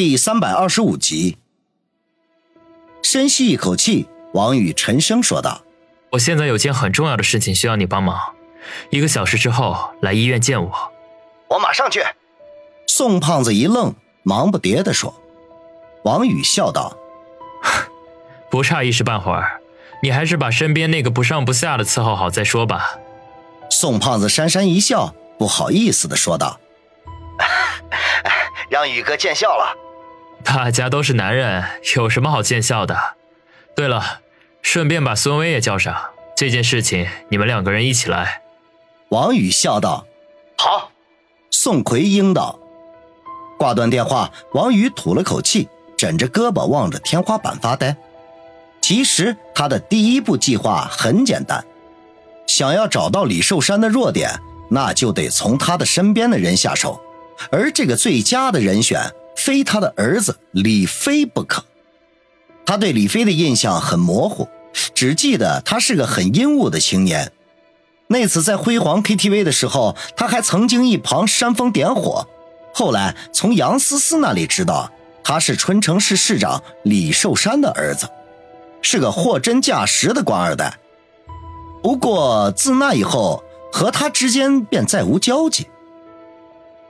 第三百二十五集，深吸一口气，王宇沉声说道：“我现在有件很重要的事情需要你帮忙，一个小时之后来医院见我。”我马上去。宋胖子一愣，忙不迭地说。王宇笑道：“不差一时半会儿，你还是把身边那个不上不下的伺候好再说吧。”宋胖子讪讪一笑，不好意思的说道：“ 让宇哥见笑了。”大家都是男人，有什么好见笑的？对了，顺便把孙威也叫上。这件事情你们两个人一起来。王宇笑道：“好。”宋奎应道。挂断电话，王宇吐了口气，枕着胳膊望着天花板发呆。其实他的第一步计划很简单，想要找到李寿山的弱点，那就得从他的身边的人下手，而这个最佳的人选。非他的儿子李飞不可。他对李飞的印象很模糊，只记得他是个很阴雾的青年。那次在辉煌 KTV 的时候，他还曾经一旁煽风点火。后来从杨思思那里知道，他是春城市市长李寿山的儿子，是个货真价实的官二代。不过自那以后，和他之间便再无交集。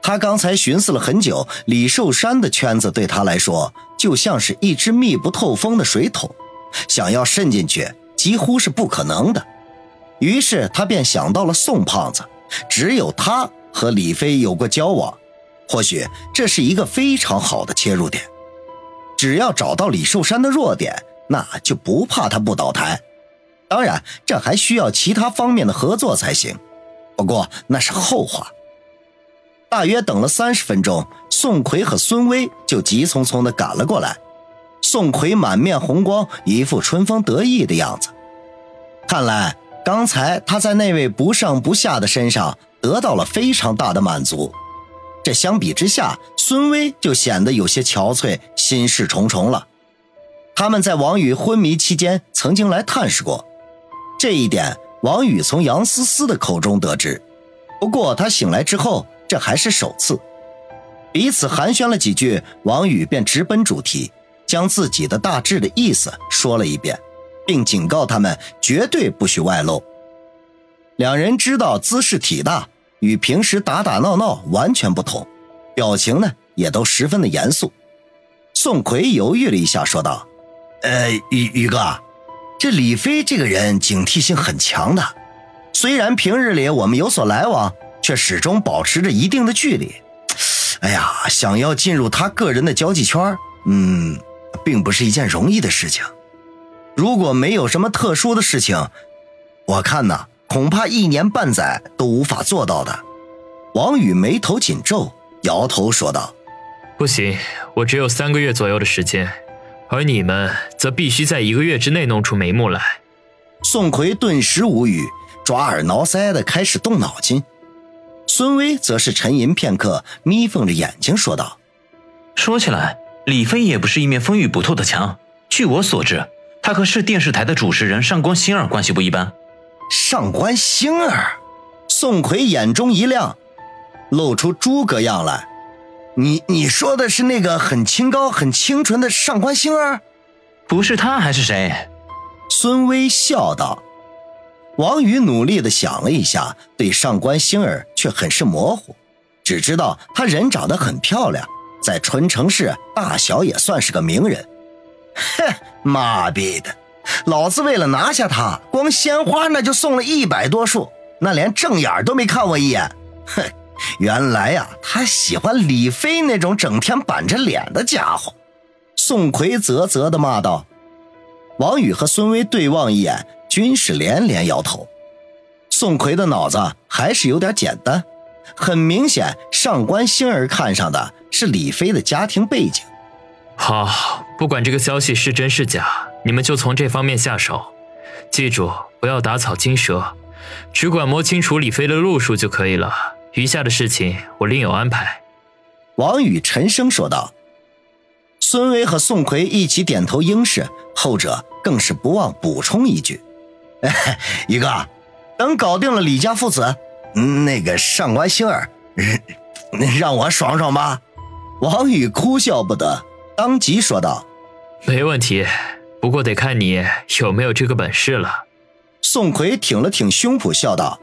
他刚才寻思了很久，李寿山的圈子对他来说就像是一只密不透风的水桶，想要渗进去几乎是不可能的。于是他便想到了宋胖子，只有他和李飞有过交往，或许这是一个非常好的切入点。只要找到李寿山的弱点，那就不怕他不倒台。当然，这还需要其他方面的合作才行，不过那是后话。大约等了三十分钟，宋奎和孙威就急匆匆地赶了过来。宋奎满面红光，一副春风得意的样子。看来刚才他在那位不上不下的身上得到了非常大的满足。这相比之下，孙威就显得有些憔悴，心事重重了。他们在王宇昏迷期间曾经来探视过，这一点王宇从杨思思的口中得知。不过他醒来之后。这还是首次，彼此寒暄了几句，王宇便直奔主题，将自己的大致的意思说了一遍，并警告他们绝对不许外露。两人知道姿势体大，与平时打打闹闹完全不同，表情呢也都十分的严肃。宋奎犹豫了一下，说道：“呃，宇宇哥，这李飞这个人警惕性很强的，虽然平日里我们有所来往。”却始终保持着一定的距离。哎呀，想要进入他个人的交际圈，嗯，并不是一件容易的事情。如果没有什么特殊的事情，我看呐，恐怕一年半载都无法做到的。王宇眉头紧皱，摇头说道：“不行，我只有三个月左右的时间，而你们则必须在一个月之内弄出眉目来。”宋奎顿时无语，抓耳挠腮的开始动脑筋。孙威则是沉吟片刻，眯缝着眼睛说道：“说起来，李飞也不是一面风雨不透的墙。据我所知，他和市电视台的主持人上官星儿关系不一般。”上官星儿，宋奎眼中一亮，露出诸葛样来：“你你说的是那个很清高、很清纯的上官星儿？不是他还是谁？”孙威笑道。王宇努力地想了一下，对上官星儿却很是模糊，只知道她人长得很漂亮，在春城市大小也算是个名人。哼，妈逼的，老子为了拿下她，光鲜花那就送了一百多束，那连正眼都没看我一眼。哼，原来呀，他喜欢李飞那种整天板着脸的家伙。宋奎啧啧地骂道。王宇和孙威对望一眼。均是连连摇头，宋奎的脑子还是有点简单。很明显，上官星儿看上的是李飞的家庭背景。好，不管这个消息是真是假，你们就从这方面下手。记住，不要打草惊蛇，只管摸清楚李飞的路数就可以了。余下的事情我另有安排。”王宇沉声说道。孙威和宋奎一起点头应是，后者更是不忘补充一句。宇哥，等搞定了李家父子，那个上官星儿，让我爽爽吧。王宇哭笑不得，当即说道：“没问题，不过得看你有没有这个本事了。”宋奎挺了挺胸脯，笑道：“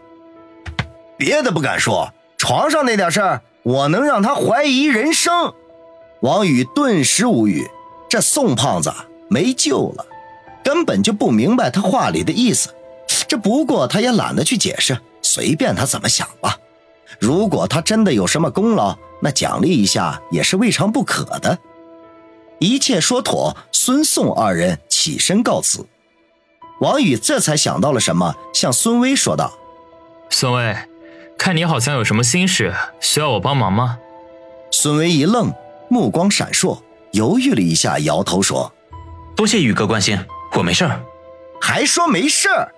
别的不敢说，床上那点事儿，我能让他怀疑人生。”王宇顿时无语，这宋胖子没救了，根本就不明白他话里的意思。这不过他也懒得去解释，随便他怎么想吧。如果他真的有什么功劳，那奖励一下也是未尝不可的。一切说妥，孙宋二人起身告辞。王宇这才想到了什么，向孙威说道：“孙威，看你好像有什么心事，需要我帮忙吗？”孙威一愣，目光闪烁，犹豫了一下，摇头说：“多谢宇哥关心，我没事儿。”还说没事儿？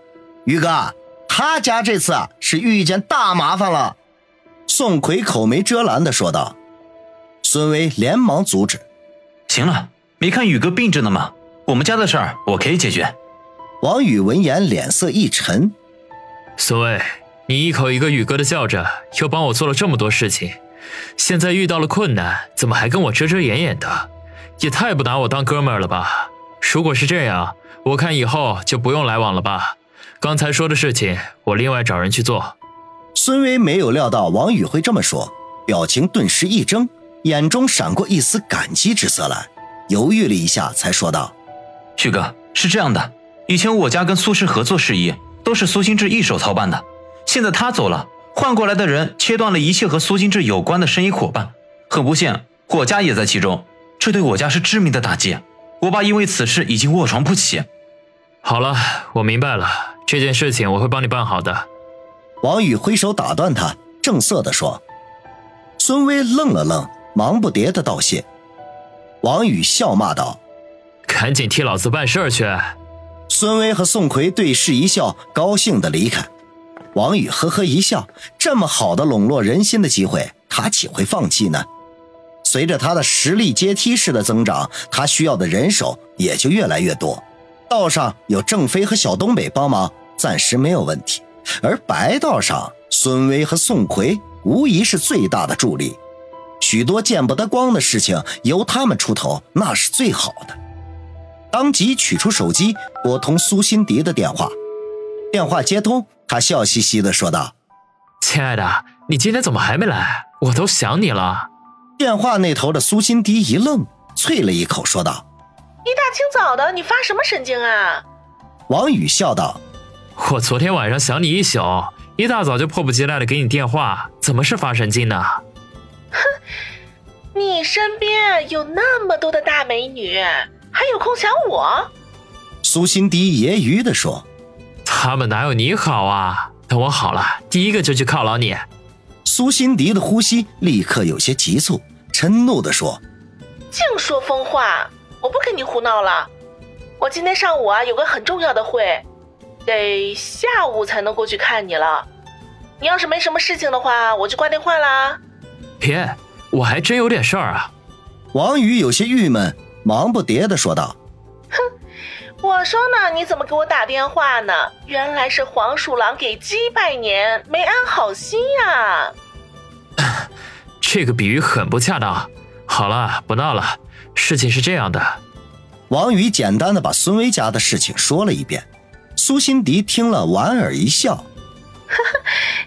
宇哥，他家这次啊是遇见大麻烦了。宋奎口没遮拦的说道。孙威连忙阻止：“行了，没看宇哥病着呢吗？我们家的事儿我可以解决。”王宇闻言脸色一沉：“孙威，你一口一个宇哥的叫着，又帮我做了这么多事情，现在遇到了困难，怎么还跟我遮遮掩掩的？也太不拿我当哥们儿了吧！如果是这样，我看以后就不用来往了吧。刚才说的事情，我另外找人去做。”孙威没有料到王宇会这么说，表情顿时一怔，眼中闪过一丝感激之色来，犹豫了一下，才说道：“旭哥，是这样的，以前我家跟苏氏合作事宜都是苏新志一手操办的，现在他走了，换过来的人切断了一切和苏新志有关的生意伙伴，很不幸，我家也在其中，这对我家是致命的打击。我爸因为此事已经卧床不起。”好了，我明白了，这件事情我会帮你办好的。王宇挥手打断他，正色地说：“孙威愣了愣，忙不迭的道谢。”王宇笑骂道：“赶紧替老子办事去！”孙威和宋奎对视一笑，高兴的离开。王宇呵呵一笑，这么好的笼络人心的机会，他岂会放弃呢？随着他的实力阶梯式的增长，他需要的人手也就越来越多。道上有郑飞和小东北帮忙，暂时没有问题。而白道上，孙威和宋奎无疑是最大的助力，许多见不得光的事情由他们出头，那是最好的。当即取出手机，拨通苏辛迪的电话。电话接通，他笑嘻嘻地说道：“亲爱的，你今天怎么还没来？我都想你了。”电话那头的苏辛迪一愣，啐了一口，说道：“一大清早的，你发什么神经啊？”王宇笑道。我昨天晚上想你一宿，一大早就迫不及待的给你电话，怎么是发神经呢？哼，你身边有那么多的大美女，还有空想我？苏辛迪揶揄的说：“他们哪有你好啊？等我好了，第一个就去犒劳你。”苏辛迪的呼吸立刻有些急促，嗔怒的说：“净说疯话！我不跟你胡闹了，我今天上午啊有个很重要的会。”得下午才能过去看你了。你要是没什么事情的话，我就挂电话啦。别，我还真有点事儿啊。王宇有些郁闷，忙不迭的说道：“哼，我说呢，你怎么给我打电话呢？原来是黄鼠狼给鸡拜年，没安好心呀。”这个比喻很不恰当。好了，不闹了。事情是这样的。王宇简单的把孙威家的事情说了一遍。苏辛迪听了，莞尔一笑：“呵呵，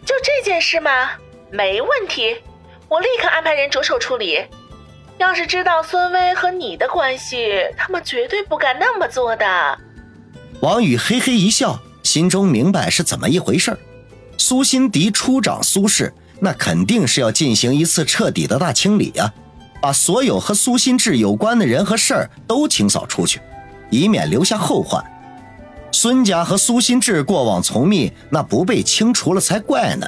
就这件事吗？没问题，我立刻安排人着手处理。要是知道孙威和你的关系，他们绝对不敢那么做的。”王宇嘿嘿一笑，心中明白是怎么一回事苏辛迪出掌苏氏，那肯定是要进行一次彻底的大清理呀，把所有和苏新志有关的人和事儿都清扫出去，以免留下后患。孙家和苏新志过往从密，那不被清除了才怪呢。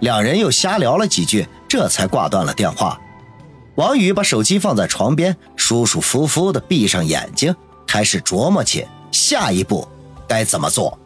两人又瞎聊了几句，这才挂断了电话。王宇把手机放在床边，舒舒服服地闭上眼睛，开始琢磨起下一步该怎么做。